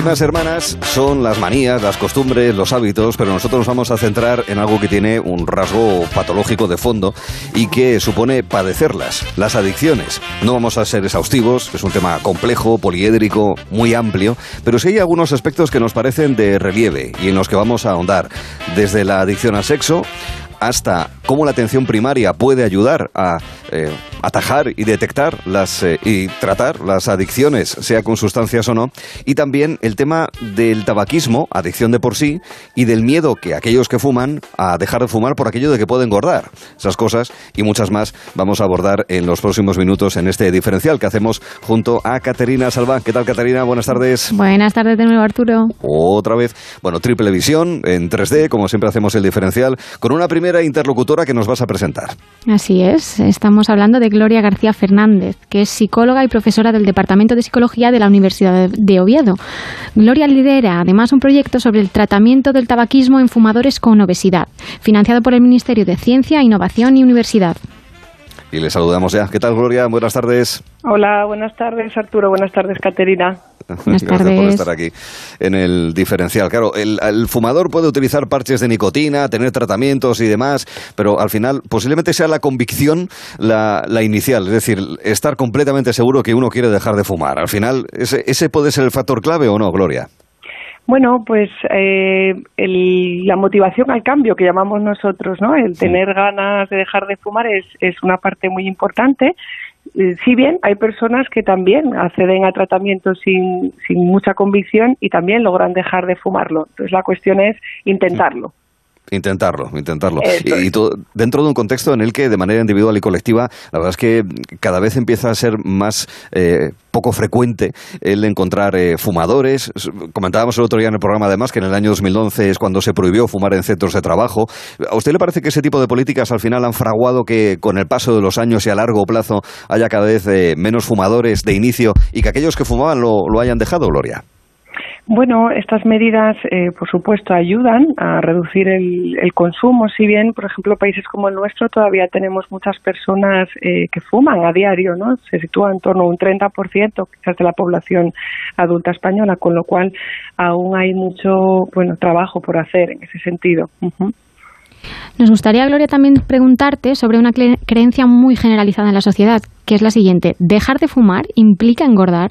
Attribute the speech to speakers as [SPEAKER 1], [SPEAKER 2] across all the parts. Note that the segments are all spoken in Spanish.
[SPEAKER 1] primas hermanas son las manías, las costumbres, los hábitos, pero nosotros nos vamos a centrar en algo que tiene un rasgo patológico de fondo y que supone padecerlas, las adicciones. No vamos a ser exhaustivos, es un tema complejo, poliédrico, muy amplio, pero sí hay algunos aspectos que nos parecen de relieve y en los que vamos a ahondar, desde la adicción al sexo hasta cómo la atención primaria puede ayudar a eh, atajar y detectar las, eh, y tratar las adicciones, sea con sustancias o no, y también el tema del tabaquismo, adicción de por sí, y del miedo que aquellos que fuman a dejar de fumar por aquello de que pueden engordar. Esas cosas y muchas más vamos a abordar en los próximos minutos en este diferencial que hacemos junto a Caterina Salva. ¿Qué tal, Caterina? Buenas tardes.
[SPEAKER 2] Buenas tardes de nuevo, Arturo.
[SPEAKER 1] Otra vez. Bueno, triple visión en 3D, como siempre hacemos el diferencial, con una primera interlocutora que nos vas a presentar.
[SPEAKER 2] Así es, estamos hablando de Gloria García Fernández, que es psicóloga y profesora del Departamento de Psicología de la Universidad de Oviedo. Gloria lidera además un proyecto sobre el tratamiento del tabaquismo en fumadores con obesidad, financiado por el Ministerio de Ciencia, Innovación y Universidad.
[SPEAKER 1] Y le saludamos ya. ¿Qué tal, Gloria? Buenas tardes.
[SPEAKER 3] Hola, buenas tardes, Arturo. Buenas tardes, Caterina.
[SPEAKER 2] Buenas
[SPEAKER 1] Gracias por estar aquí en el diferencial. Claro, el, el, fumador puede utilizar parches de nicotina, tener tratamientos y demás, pero al final posiblemente sea la convicción la, la inicial, es decir, estar completamente seguro que uno quiere dejar de fumar. Al final, ¿ese, ese puede ser el factor clave o no, Gloria?
[SPEAKER 3] Bueno, pues eh, el, la motivación al cambio que llamamos nosotros, ¿no? El tener ganas de dejar de fumar es, es una parte muy importante. Eh, si bien hay personas que también acceden a tratamientos sin, sin mucha convicción y también logran dejar de fumarlo. Entonces la cuestión es intentarlo.
[SPEAKER 1] Intentarlo, intentarlo. Y, y todo, dentro de un contexto en el que de manera individual y colectiva, la verdad es que cada vez empieza a ser más eh, poco frecuente el encontrar eh, fumadores. Comentábamos el otro día en el programa además que en el año 2011 es cuando se prohibió fumar en centros de trabajo. ¿A usted le parece que ese tipo de políticas al final han fraguado que con el paso de los años y a largo plazo haya cada vez eh, menos fumadores de inicio y que aquellos que fumaban lo, lo hayan dejado, Gloria?
[SPEAKER 3] Bueno, estas medidas, eh, por supuesto, ayudan a reducir el, el, consumo. Si bien, por ejemplo, países como el nuestro todavía tenemos muchas personas eh, que fuman a diario, ¿no? Se sitúa en torno a un 30% quizás de la población adulta española, con lo cual aún hay mucho, bueno, trabajo por hacer en ese sentido.
[SPEAKER 2] Nos gustaría, Gloria, también preguntarte sobre una creencia muy generalizada en la sociedad, que es la siguiente. ¿Dejar de fumar implica engordar?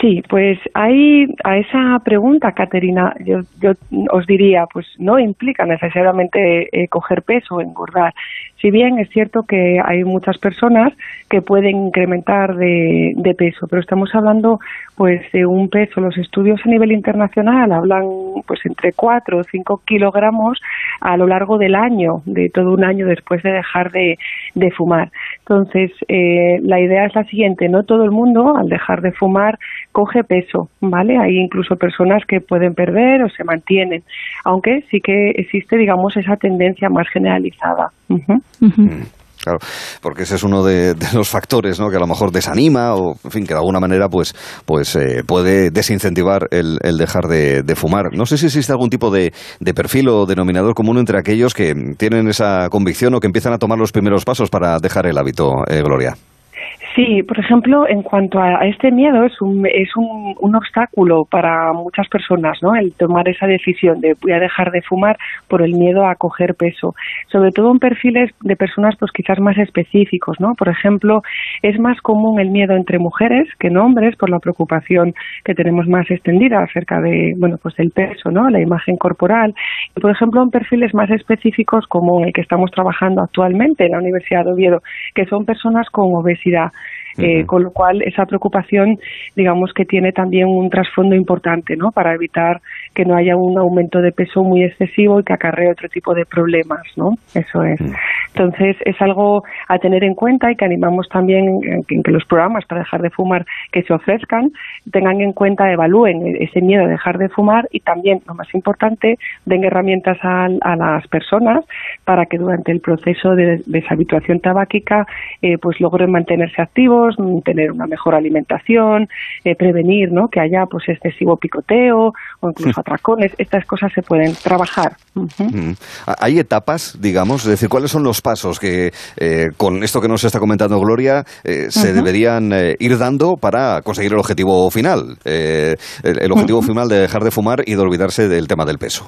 [SPEAKER 3] Sí, pues ahí a esa pregunta, Caterina, yo, yo os diría, pues no implica necesariamente eh, coger peso o engordar. Si bien es cierto que hay muchas personas que pueden incrementar de, de, peso, pero estamos hablando pues de un peso. Los estudios a nivel internacional hablan pues entre 4 o 5 kilogramos a lo largo del año, de todo un año después de dejar de, de fumar. Entonces, eh, la idea es la siguiente, no todo el mundo al dejar de fumar coge peso, ¿vale? Hay incluso personas que pueden perder o se mantienen, aunque sí que existe, digamos, esa tendencia más generalizada. Uh -huh. Uh -huh.
[SPEAKER 1] Claro, porque ese es uno de, los factores, ¿no? Que a lo mejor desanima o, en fin, que de alguna manera, pues, pues eh, puede desincentivar el, dejar de, de, fumar. No sé si existe algún tipo de, de, perfil o denominador común entre aquellos que tienen esa convicción o que empiezan a tomar los primeros pasos para dejar el hábito, eh, Gloria.
[SPEAKER 3] Sí, por ejemplo, en cuanto a este miedo, es un, es un, obstáculo para muchas personas, ¿no? El tomar esa decisión de voy a dejar de fumar por el miedo a coger peso. Sobre todo en perfiles de personas, pues quizás más específicos, ¿no? Por ejemplo, es más común el miedo entre mujeres que en hombres por la preocupación que tenemos más extendida acerca de, bueno, pues del peso, ¿no? La imagen corporal. Y, por ejemplo, en perfiles más específicos como el que estamos trabajando actualmente en la Universidad de Oviedo, que son personas con obesidad. Eh, con lo cual esa preocupación digamos que tiene también un trasfondo importante ¿no? para evitar que no haya un aumento de peso muy excesivo y que acarree otro tipo de problemas ¿no? eso es entonces es algo a tener en cuenta y que animamos también en, que los programas para dejar de fumar que se ofrezcan tengan en cuenta evalúen ese miedo a dejar de fumar y también lo más importante den herramientas a, a las personas para que durante el proceso de deshabituación tabáquica eh, pues logren mantenerse activos tener una mejor alimentación, eh, prevenir ¿no? que haya pues excesivo picoteo o incluso atracones, estas cosas se pueden trabajar.
[SPEAKER 1] Mm. Hay etapas, digamos, es decir, ¿cuáles son los pasos que eh, con esto que nos está comentando Gloria eh, se deberían eh, ir dando para conseguir el objetivo final? el, objetivo final de dejar de fumar y de olvidarse del tema del peso.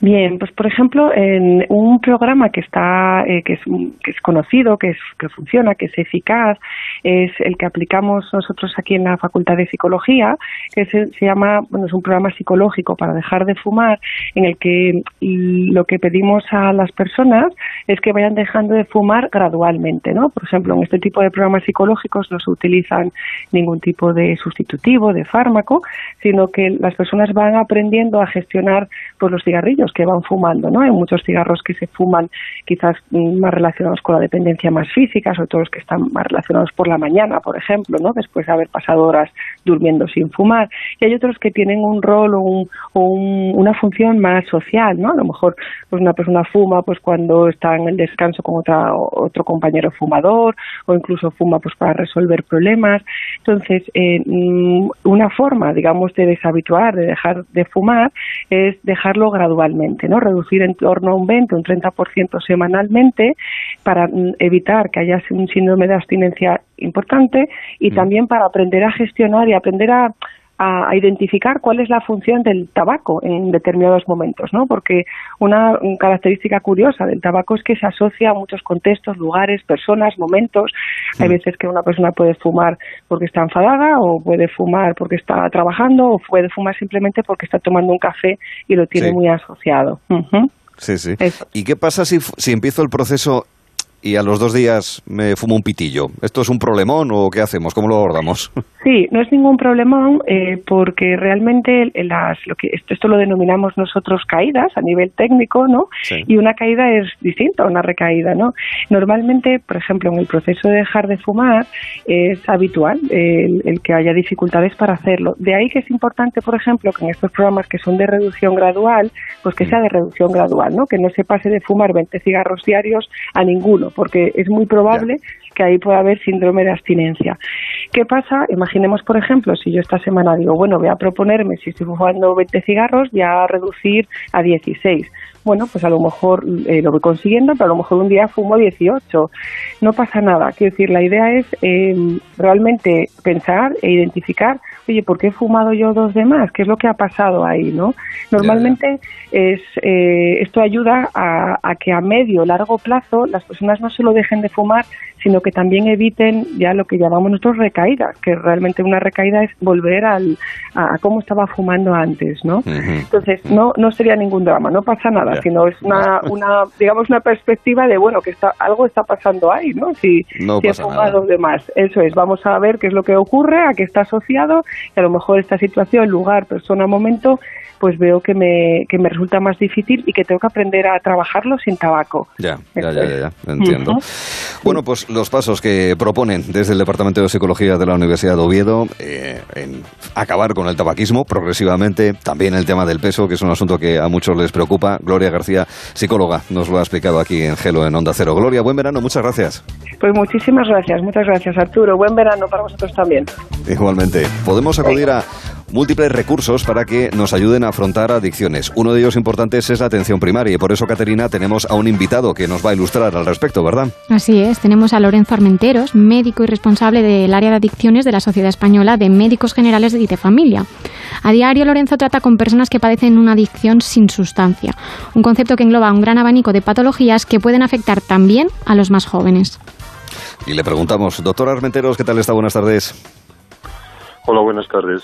[SPEAKER 3] Bien, pues por ejemplo, en un programa que está que es, que es conocido, que es que funciona, que es eficaz, es el que aplicamos nosotros aquí en la Facultad de Psicología, que se, se llama, bueno, es un programa psicológico para dejar de fumar, en el que lo que pedimos a las personas es que vayan dejando de fumar gradualmente, ¿no? Por ejemplo, en este tipo de programas psicológicos no se utilizan ningún tipo de sustitutivo, de fármaco, sino que las personas van aprendiendo a gestionar pues, los cigarrillos que van fumando, ¿no? Hay muchos cigarros que se fuman quizás más relacionados con la dependencia más física, sobre todo los que están más relacionados por la mañana, por ejemplo, ¿no? Después de haber pasado horas durmiendo sin fumar. Y hay otros que tienen un rol o, una función más social, ¿no? A lo mejor pues una persona fuma pues cuando está en el descanso con otra, otro compañero fumador o incluso fuma pues para resolver problemas. Entonces, eh, mm, una forma, digamos, de deshabituar, de dejar de fumar es gradualmente, ¿no? Reducir en torno a un 20, un 30% semanalmente para mm, evitar que haya un síndrome de abstinencia importante y mm. también para aprender a gestionar y aprender a a, identificar cuál es la función del tabaco en determinados momentos, ¿no? Porque una, característica curiosa del tabaco es que se asocia a muchos contextos, lugares, personas, momentos. Hay veces que una persona puede fumar porque está enfadada o puede fumar porque está trabajando o puede fumar simplemente porque está tomando un café y lo tiene muy asociado.
[SPEAKER 1] Sí, sí. ¿Y qué pasa si, si empiezo el proceso y a los dos días me fumo un pitillo. ¿Esto es un problemón o qué hacemos? ¿Cómo lo abordamos?
[SPEAKER 3] Sí, no es ningún problemón eh, porque realmente las, lo que, esto, lo denominamos nosotros caídas a nivel técnico, ¿no? Y una caída es distinta a una recaída, ¿no? Normalmente, por ejemplo, en el proceso de dejar de fumar es habitual el, que haya dificultades para hacerlo. De ahí que es importante, por ejemplo, que en estos programas que son de reducción gradual, pues que mm. sea de reducción gradual, ¿no? Que no se pase de fumar 20 cigarros diarios a ninguno, porque es muy probable que ahí pueda haber síndrome de abstinencia. ¿Qué pasa? Imaginemos, por ejemplo, si yo esta semana digo, bueno, voy a proponerme, si estoy fumando 20 cigarros, voy a reducir a 16 bueno, pues a lo mejor eh, lo voy consiguiendo, pero a lo mejor un día fumo 18. No pasa nada. Quiero decir, la idea es eh, realmente pensar e identificar, oye, ¿por qué he fumado yo dos de más? ¿Qué es lo que ha pasado ahí, no? Normalmente es eh, esto ayuda a, a que a medio largo plazo las personas no solo dejen de fumar, sino que también eviten ya lo que llamamos nosotros recaídas, que realmente una recaída es volver al, a, cómo estaba fumando antes, ¿no? Entonces, no, no sería ningún drama, no pasa nada, sino es una, una, digamos, una perspectiva de, bueno, que está, algo está pasando ahí, ¿no? Si,
[SPEAKER 1] no
[SPEAKER 3] si he fumado demás. Eso es, vamos a ver qué es lo que ocurre, a qué está asociado, y a lo mejor esta situación, lugar, persona, momento, pues veo que me, que me resulta más difícil y que tengo que aprender a trabajarlo sin tabaco.
[SPEAKER 1] Ya, ya, ya, ya, entiendo. Bueno, pues los pasos que proponen desde el Departamento de Psicología de la Universidad de Oviedo eh, en acabar con el tabaquismo progresivamente, también el tema del peso, que es un asunto que a muchos les preocupa. Gloria García, psicóloga, nos lo ha explicado aquí en Gelo, en Onda Cero. Gloria, buen verano, muchas gracias.
[SPEAKER 3] Pues muchísimas gracias, muchas gracias Arturo. Buen verano para vosotros también.
[SPEAKER 1] Igualmente. Podemos acudir a múltiples recursos para que nos ayuden a afrontar adicciones. Uno de ellos importantes es la atención primaria y por eso, Caterina, tenemos a un invitado que nos va a ilustrar al respecto, ¿verdad?
[SPEAKER 2] Así es, tenemos a Lorenzo Armenteros, médico y responsable del área de adicciones de la Sociedad Española de Médicos Generales y de Familia. A diario, Lorenzo trata con personas que padecen una adicción sin sustancia, un concepto que engloba un gran abanico de patologías que pueden afectar también a los más jóvenes.
[SPEAKER 1] Y le preguntamos, doctor Armenteros, ¿qué tal está? Buenas tardes.
[SPEAKER 4] Hola, buenas tardes.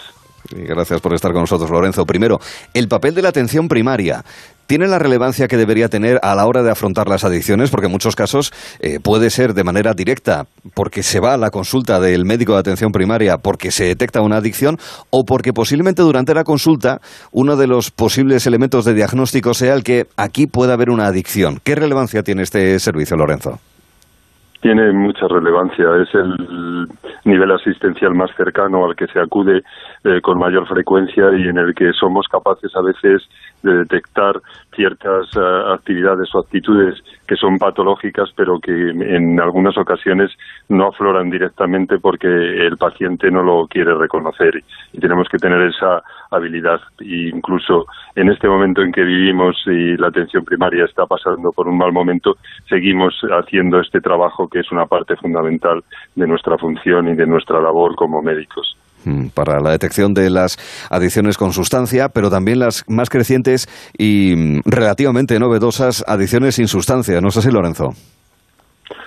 [SPEAKER 1] Gracias por estar con nosotros, Lorenzo. Primero, el papel de la atención primaria. ¿Tiene la relevancia que debería tener a la hora de afrontar las adicciones? Porque en muchos casos eh, puede ser de manera directa, porque se va a la consulta del médico de atención primaria porque se detecta una adicción, o porque posiblemente durante la consulta uno de los posibles elementos de diagnóstico sea el que aquí pueda haber una adicción. ¿Qué relevancia tiene este servicio, Lorenzo?
[SPEAKER 4] Tiene mucha relevancia. Es el nivel asistencial más cercano al que se acude eh, con mayor frecuencia y en el que somos capaces a veces de detectar ciertas eh, actividades o actitudes que son patológicas, pero que en algunas ocasiones no afloran directamente porque el paciente no lo quiere reconocer y tenemos que tener esa habilidad. E incluso en este momento en que vivimos y la atención primaria está pasando por un mal momento, seguimos haciendo este trabajo que es una parte fundamental de nuestra función y de nuestra labor como médicos.
[SPEAKER 1] Mm, para la detección de las adicciones con sustancia, pero también las más crecientes y mm, relativamente novedosas adicciones sin sustancia. ¿No es así, Lorenzo?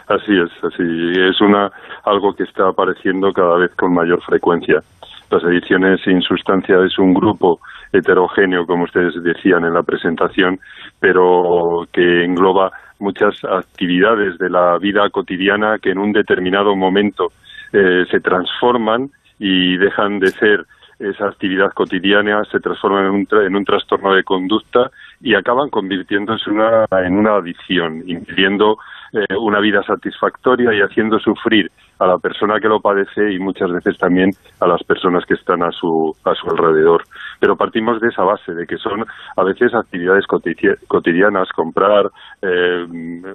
[SPEAKER 4] Así es, así es una algo que está apareciendo cada vez con mayor frecuencia. Las adicciones sin sustancia es un grupo heterogéneo, como ustedes decían en la presentación, pero que engloba muchas actividades de la vida cotidiana que en un determinado momento eh, se transforman y dejan de ser esa actividad cotidiana, se transforman en un, en un trastorno de conducta y acaban convirtiéndose una, en una adicción, impidiendo eh, una vida satisfactoria y haciendo sufrir a la persona que lo padece y muchas veces también a las personas que están a su, a su alrededor. Pero partimos de esa base, de que son a veces actividades cotidianas, comprar, eh,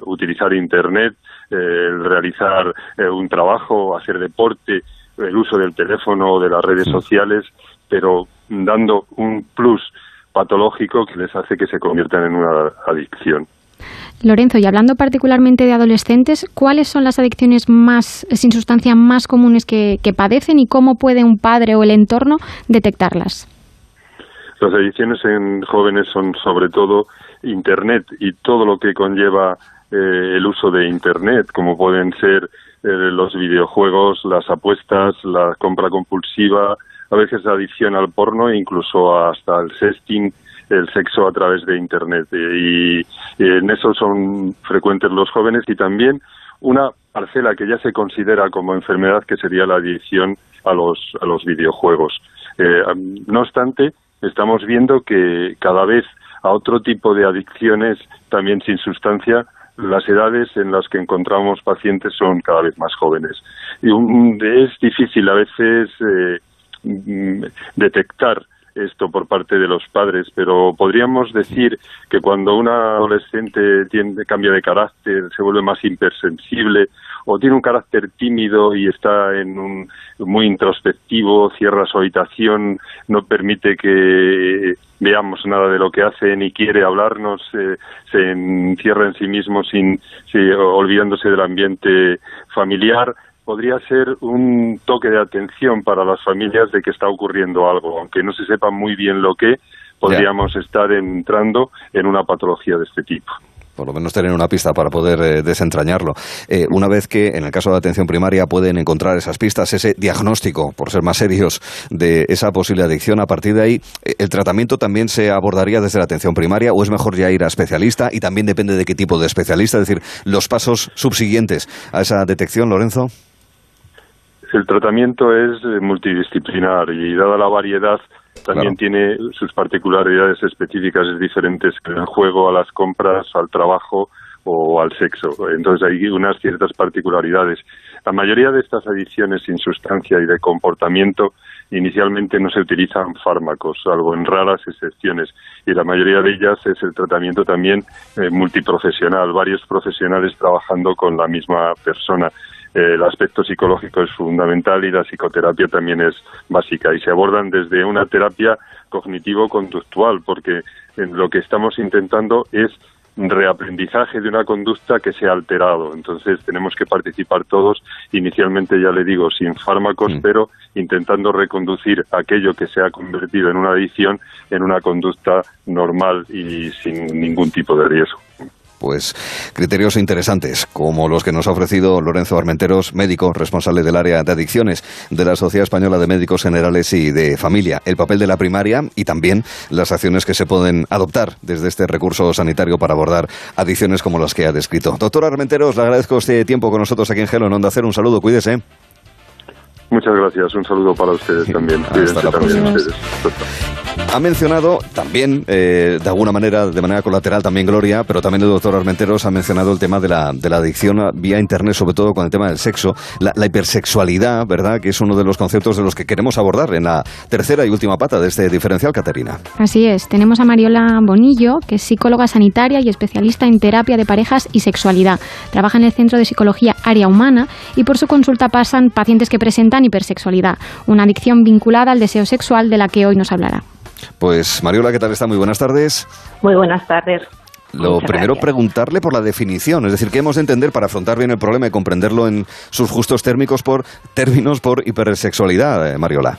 [SPEAKER 4] utilizar Internet, eh, realizar un trabajo, hacer deporte, el uso del teléfono o de las redes sociales, pero dando un plus patológico que les hace que se conviertan en una adicción.
[SPEAKER 2] Lorenzo, y hablando particularmente de adolescentes, ¿cuáles son las adicciones más sin sustancia más comunes que, padecen y cómo puede un padre o el entorno detectarlas?
[SPEAKER 4] Las adicciones en jóvenes son sobre todo Internet y todo lo que conlleva eh, el uso de Internet, como pueden ser los videojuegos, las apuestas, la compra compulsiva, a veces la adicción al porno incluso hasta el sexting, el sexo a través de Internet. Y, en eso son frecuentes los jóvenes y también una parcela que ya se considera como enfermedad que sería la adicción a los, a los videojuegos. Eh, no obstante, estamos viendo que cada vez a otro tipo de adicciones también sin sustancia las edades en las que encontramos pacientes son cada vez más jóvenes. Y es difícil a veces eh, mm, detectar esto por parte de los padres, pero podríamos decir que cuando un adolescente tiene, cambia de carácter, se vuelve más hipersensible o tiene un carácter tímido y está en un muy introspectivo, cierra su habitación, no permite que veamos nada de lo que hace ni quiere hablarnos, se encierra en sí mismo sin, olvidándose del ambiente familiar, podría ser un toque de atención para las familias de que está ocurriendo algo, aunque no se sepa muy bien lo que, podríamos estar entrando en una patología de este tipo
[SPEAKER 1] por lo menos tener una pista para poder eh, desentrañarlo. Eh, una vez que, en el caso de atención primaria, pueden encontrar esas pistas, ese diagnóstico, por ser más serios, de esa posible adicción, a partir de ahí, eh, ¿el tratamiento también se abordaría desde la atención primaria o es mejor ya ir a especialista? Y también depende de qué tipo de especialista, es decir, los pasos subsiguientes a esa detección, Lorenzo.
[SPEAKER 4] El tratamiento es multidisciplinar y dada la variedad también tiene sus particularidades específicas diferentes en el juego, a las compras, al trabajo o al sexo. Entonces hay unas ciertas particularidades. La mayoría de estas adicciones sin sustancia y de comportamiento inicialmente no se utilizan fármacos, salvo en raras excepciones, y la mayoría de ellas es el tratamiento también eh, multiprofesional, varios profesionales trabajando con la misma persona el aspecto psicológico es fundamental y la psicoterapia también es básica y se abordan desde una terapia cognitivo-conductual porque lo que estamos intentando es reaprendizaje de una conducta que se ha alterado. Entonces tenemos que participar todos, inicialmente ya le digo, sin fármacos, mm. pero intentando reconducir aquello que se ha convertido en una adicción en una conducta normal y sin ningún tipo de riesgo
[SPEAKER 1] pues criterios interesantes, como los que nos ha ofrecido Lorenzo Armenteros, médico responsable del área de adicciones de la Sociedad Española de Médicos Generales y de Familia, el papel de la primaria y también las acciones que se pueden adoptar desde este recurso sanitario para abordar adicciones como las que ha descrito. Doctor Armenteros, le agradezco este tiempo con nosotros aquí en Gelo, en Onda Cero. Un saludo, cuídese.
[SPEAKER 4] Muchas gracias, un saludo para ustedes también. Hasta la próxima.
[SPEAKER 1] Ha mencionado también, eh, de alguna manera, de manera colateral también Gloria, pero también el doctor Armenteros ha mencionado el tema de la, de la adicción vía Internet, sobre todo con el tema del sexo, la, hipersexualidad, ¿verdad? Que es uno de los conceptos de los que queremos abordar en la tercera y última pata de este diferencial, Caterina.
[SPEAKER 2] Así es. Tenemos a Mariola Bonillo, que es psicóloga sanitaria y especialista en terapia de parejas y sexualidad. Trabaja en el Centro de Psicología Área Humana y por su consulta pasan pacientes que presentan hipersexualidad, una adicción vinculada al deseo sexual de la que hoy nos hablará.
[SPEAKER 1] Pues Mariola, ¿qué tal está? Muy buenas tardes.
[SPEAKER 5] Muy buenas tardes.
[SPEAKER 1] Lo primero, preguntarle por la definición, es decir, ¿qué hemos de entender para afrontar bien el problema y comprenderlo en sus justos térmicos por términos por hipersexualidad, eh, Mariola?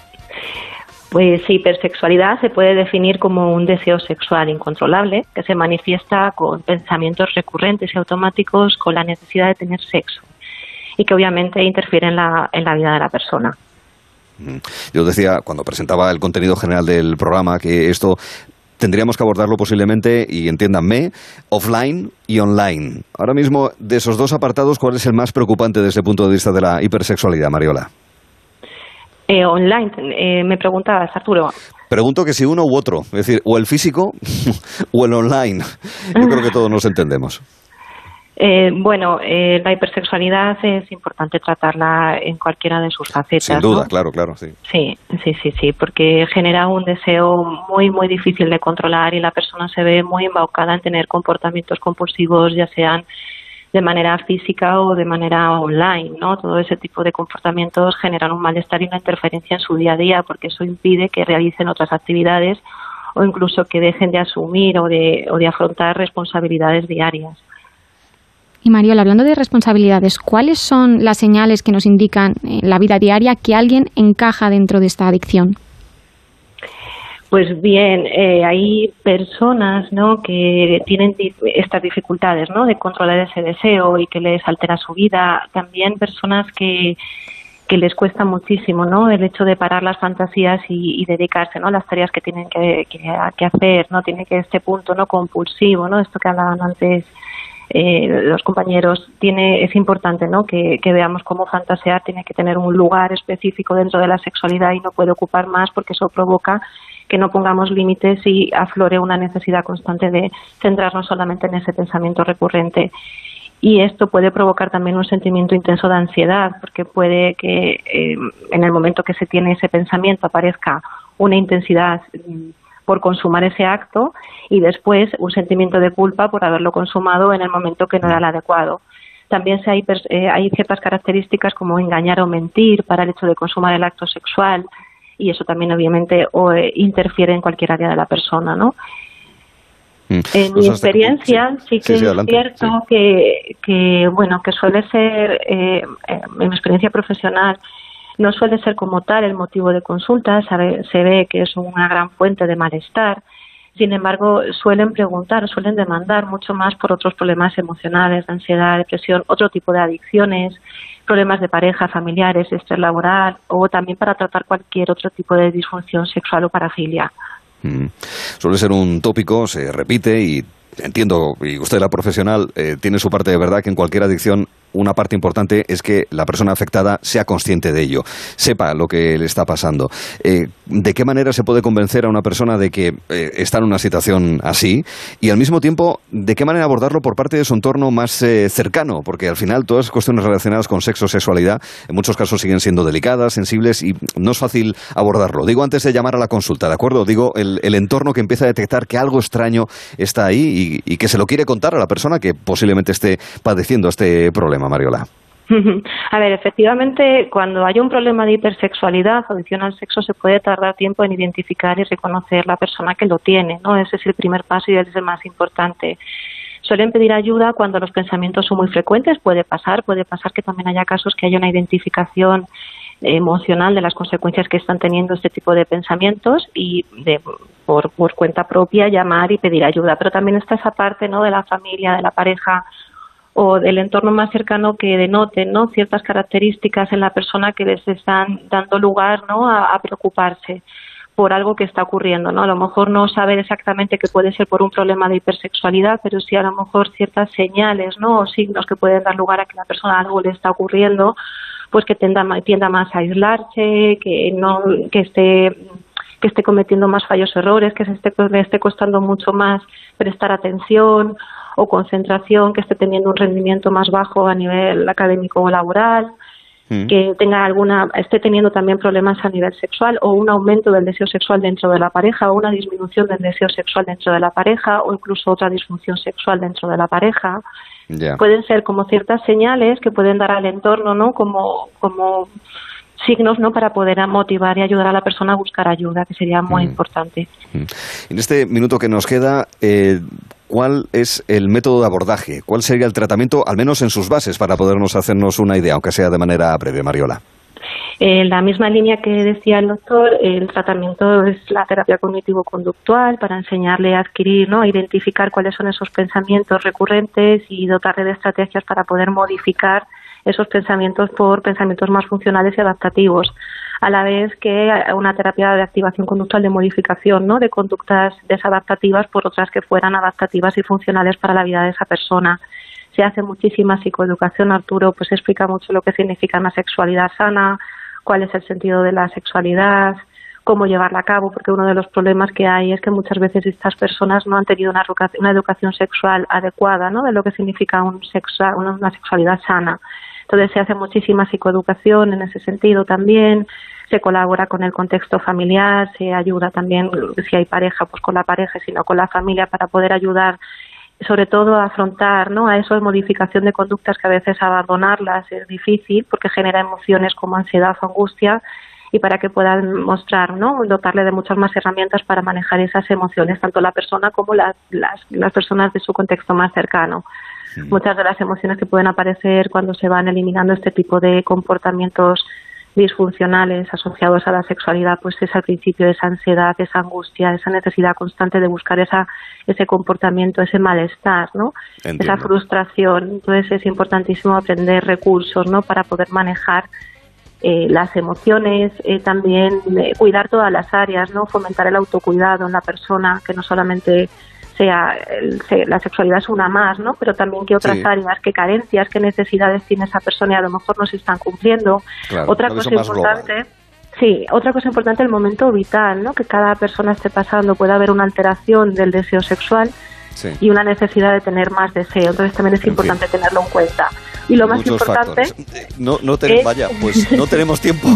[SPEAKER 5] Pues hipersexualidad se puede definir como un deseo sexual incontrolable que se manifiesta con pensamientos recurrentes y automáticos con la necesidad de tener sexo y que obviamente interfiere en la, en la vida de la persona.
[SPEAKER 1] Yo decía, cuando presentaba el contenido general del programa, que esto tendríamos que abordarlo posiblemente, y entiéndanme, offline y online. Ahora mismo, de esos dos apartados, ¿cuál es el más preocupante desde el punto de vista de la hipersexualidad, Mariola?
[SPEAKER 5] Eh, online, eh, me preguntabas, Arturo.
[SPEAKER 1] Pregunto que si uno u otro, es decir, o el físico o el online. Yo creo que todos nos entendemos.
[SPEAKER 5] Eh, bueno, eh, la hipersexualidad es importante tratarla en cualquiera de sus facetas.
[SPEAKER 1] Sin duda, claro, claro, sí.
[SPEAKER 5] Sí, sí, sí, sí, porque genera un deseo muy, muy difícil de controlar y la persona se ve muy embaucada en tener comportamientos compulsivos, ya sean de manera física o de manera online, ¿no? Todo ese tipo de comportamientos generan un malestar y una interferencia en su día a día porque eso impide que realicen otras actividades o incluso que dejen de asumir o de, o de afrontar responsabilidades diarias.
[SPEAKER 2] Y Mariola, hablando de responsabilidades, ¿cuáles son las señales que nos indican en la vida diaria que alguien encaja dentro de esta adicción?
[SPEAKER 5] Pues bien, eh, hay personas ¿no? que tienen estas dificultades ¿no? de controlar ese deseo y que les altera su vida. También personas que, que les cuesta muchísimo ¿no? el hecho de parar las fantasías y, dedicarse ¿no? a las tareas que tienen que, que, hacer. no Tiene que este punto no compulsivo, ¿no? esto que hablaban antes eh, los compañeros, tiene, es importante ¿no? Que, veamos cómo fantasear tiene que tener un lugar específico dentro de la sexualidad y no puede ocupar más porque eso provoca que no pongamos límites y aflore una necesidad constante de centrarnos solamente en ese pensamiento recurrente. Y esto puede provocar también un sentimiento intenso de ansiedad, porque puede que eh, en el momento que se tiene ese pensamiento aparezca una intensidad mm, por consumar ese acto y después un sentimiento de culpa por haberlo consumado en el momento que no era el adecuado. También hay, eh, hay ciertas características como engañar o mentir para el hecho de consumar el acto sexual y eso también obviamente o, eh, interfiere en cualquier área de la persona, ¿no? Mm. En mi experiencia sí, que es cierto que, que, bueno, que suele ser, eh, en mi experiencia profesional, no suele ser como tal el motivo de consulta, se ve que es una gran fuente de malestar. Sin embargo, suelen preguntar, suelen demandar mucho más por otros problemas emocionales, de ansiedad, depresión, otro tipo de adicciones, problemas de pareja, familiares, estrés laboral o también para tratar cualquier otro tipo de disfunción sexual o parafilia.
[SPEAKER 1] Mm. Suele ser un tópico, se repite y entiendo, y usted la profesional eh, tiene su parte de verdad que en cualquier adicción una parte importante es que la persona afectada sea consciente de ello, sepa lo que le está pasando. Eh, ¿De qué manera se puede convencer a una persona de que eh, está en una situación así? Y al mismo tiempo, ¿de qué manera abordarlo por parte de su entorno más eh, cercano? Porque al final todas las cuestiones relacionadas con sexo, sexualidad, en muchos casos siguen siendo delicadas, sensibles y no es fácil abordarlo. Digo antes de llamar a la consulta, ¿de acuerdo? Digo el, entorno que empieza a detectar que algo extraño está ahí y que se lo quiere contar a la persona que posiblemente esté padeciendo este problema. Mariola?
[SPEAKER 5] A ver, efectivamente, cuando hay un problema de hipersexualidad o adicción al sexo, se puede tardar tiempo en identificar y reconocer la persona que lo tiene, ¿no? Ese es el primer paso y es el más importante. Suelen pedir ayuda cuando los pensamientos son muy frecuentes, puede pasar, puede pasar que también haya casos que haya una identificación emocional de las consecuencias que están teniendo este tipo de pensamientos y de, por, por cuenta propia llamar y pedir ayuda. Pero también está esa parte ¿no? de la familia, de la pareja o del entorno más cercano que denoten ¿no? ciertas características en la persona que les están dando lugar ¿no? a, preocuparse por algo que está ocurriendo, ¿no? A lo mejor no saber exactamente que puede ser por un problema de hipersexualidad, pero sí a lo mejor ciertas señales, ¿no? O signos que pueden dar lugar a que la persona algo le está ocurriendo, pues que tienda, tienda más a aislarse, que no, que esté que esté cometiendo más fallos errores, que se esté, le esté costando mucho más prestar atención o concentración, que esté teniendo un rendimiento más bajo a nivel académico o laboral, mm. que tenga alguna, esté teniendo también problemas a nivel sexual o un aumento del deseo sexual dentro de la pareja o una disminución del deseo sexual dentro de la pareja o incluso otra disfunción sexual dentro de la pareja. Pueden ser como ciertas señales que pueden dar al entorno, ¿no? Como, como signos ¿no? para poder motivar y ayudar a la persona a buscar ayuda, que sería muy mm. importante.
[SPEAKER 1] Mm. En este minuto que nos queda, eh, ¿cuál es el método de abordaje? ¿Cuál sería el tratamiento, al menos en sus bases, para podernos hacernos una idea, aunque sea de manera breve, Mariola?
[SPEAKER 5] En la misma línea que decía el doctor, el tratamiento es la terapia cognitivo-conductual para enseñarle a adquirir, ¿no? a identificar cuáles son esos pensamientos recurrentes y dotarle de estrategias para poder modificar esos pensamientos por pensamientos más funcionales y adaptativos, a la vez que una terapia de activación conductual de modificación ¿no? de conductas desadaptativas por otras que fueran adaptativas y funcionales para la vida de esa persona. Se hace muchísima psicoeducación, Arturo pues explica mucho lo que significa una sexualidad sana, cuál es el sentido de la sexualidad, cómo llevarla a cabo, porque uno de los problemas que hay es que muchas veces estas personas no han tenido una, educación sexual adecuada, ¿no? De lo que significa un una sexualidad sana. Entonces se hace muchísima psicoeducación en ese sentido también, se colabora con el contexto familiar, se ayuda también, si hay pareja, pues con la pareja, sino con la familia para poder ayudar sobre todo a afrontar ¿no? a eso de modificación de conductas que a veces abandonarlas es difícil porque genera emociones como ansiedad o angustia y para que puedan mostrar, ¿no? dotarle de muchas más herramientas para manejar esas emociones, tanto la persona como las, las personas de su contexto más cercano. Muchas de las emociones que pueden aparecer cuando se van eliminando este tipo de comportamientos disfuncionales asociados a la sexualidad, pues es al principio esa ansiedad, esa angustia, esa necesidad constante de buscar esa, ese comportamiento, ese malestar, ¿no? Esa frustración. Entonces es importantísimo aprender recursos, ¿no? Para poder manejar eh, las emociones, eh, también eh, cuidar todas las áreas, ¿no? Fomentar el autocuidado en la persona, que no solamente sea, la sexualidad es una más, ¿no? Pero también qué otras áreas, qué carencias, qué necesidades tiene esa persona y a lo mejor no se están cumpliendo. otra cosa importante. Sí, otra cosa importante el momento vital, ¿no? Que cada persona esté pasando, puede haber una alteración del deseo sexual y una necesidad de tener más deseo. Entonces también es importante tenerlo en cuenta. Y lo más importante.
[SPEAKER 1] No, no Vaya, pues no tenemos tiempo.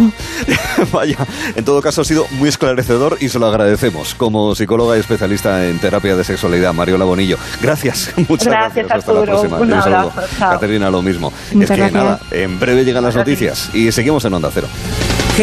[SPEAKER 1] vaya, en todo caso ha sido muy esclarecedor y se lo agradecemos como psicóloga y especialista en terapia de sexualidad, Mariola Bonillo. Gracias, muchas gracias.
[SPEAKER 5] Hasta la próxima.
[SPEAKER 1] Un, saludo. Caterina, lo mismo. es que nada, en breve llegan las noticias y seguimos en Onda Cero.